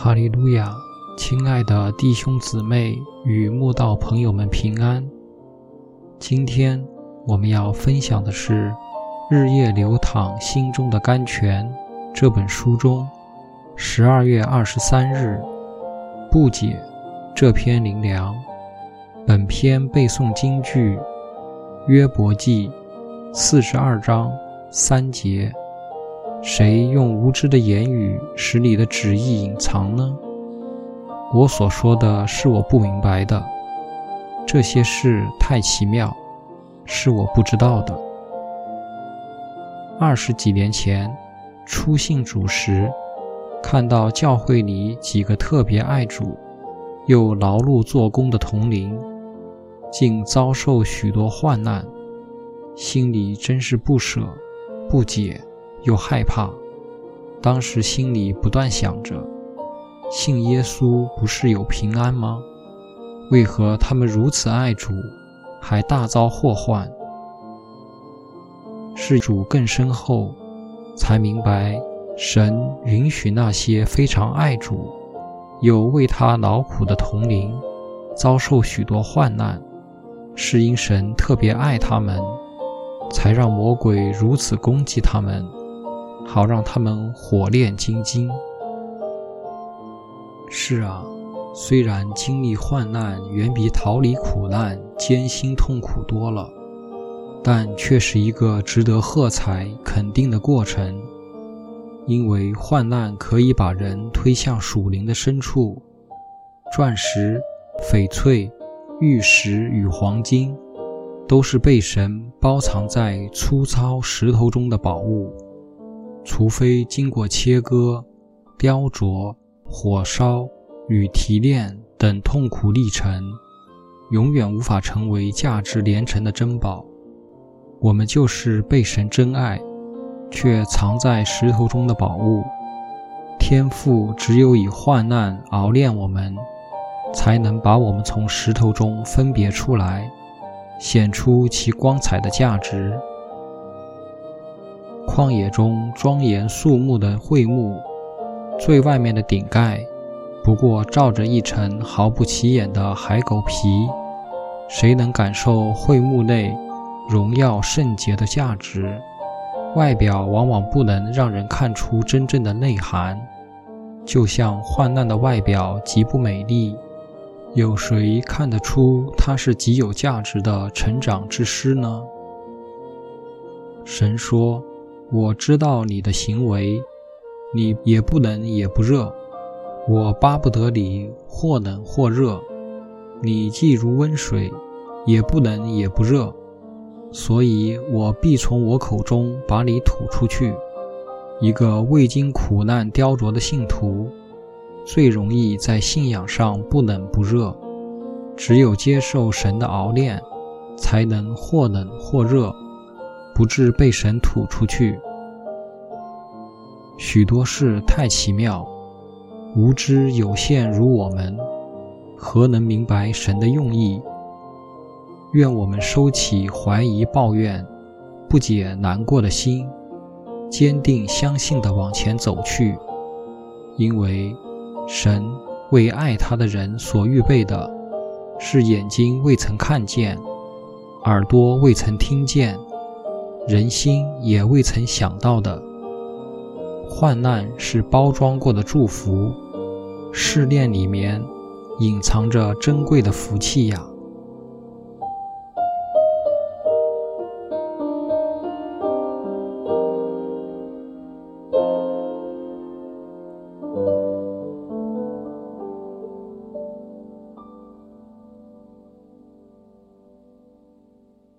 哈利路亚！亲爱的弟兄姊妹与慕道朋友们平安。今天我们要分享的是《日夜流淌心中的甘泉》这本书中十二月二十三日不解这篇灵粮。本篇背诵京剧《约伯记》四十二章三节。谁用无知的言语使你的旨意隐藏呢？我所说的是我不明白的，这些事太奇妙，是我不知道的。二十几年前初信主时，看到教会里几个特别爱主又劳碌做工的同龄，竟遭受许多患难，心里真是不舍、不解。又害怕，当时心里不断想着：信耶稣不是有平安吗？为何他们如此爱主，还大遭祸患？是主更深后，才明白，神允许那些非常爱主，有为他劳苦的同龄，遭受许多患难，是因神特别爱他们，才让魔鬼如此攻击他们。好让他们火炼金睛。是啊，虽然经历患难远比逃离苦难艰辛痛苦多了，但却是一个值得喝彩肯定的过程。因为患难可以把人推向属灵的深处，钻石、翡翠、玉石与黄金，都是被神包藏在粗糙石头中的宝物。除非经过切割、雕琢、火烧与提炼等痛苦历程，永远无法成为价值连城的珍宝。我们就是被神真爱，却藏在石头中的宝物。天赋只有以患难熬炼我们，才能把我们从石头中分别出来，显出其光彩的价值。旷野中庄严肃穆的会幕，最外面的顶盖不过罩着一层毫不起眼的海狗皮。谁能感受会幕内荣耀圣洁的价值？外表往往不能让人看出真正的内涵，就像患难的外表极不美丽。有谁看得出它是极有价值的成长之诗呢？神说。我知道你的行为，你也不冷也不热，我巴不得你或冷或热，你既如温水，也不冷也不热，所以我必从我口中把你吐出去。一个未经苦难雕琢的信徒，最容易在信仰上不冷不热，只有接受神的熬炼，才能或冷或热。不致被神吐出去。许多事太奇妙，无知有限如我们，何能明白神的用意？愿我们收起怀疑、抱怨、不解、难过的心，坚定相信的往前走去。因为神为爱他的人所预备的，是眼睛未曾看见，耳朵未曾听见。人心也未曾想到的患难是包装过的祝福，试炼里面隐藏着珍贵的福气呀。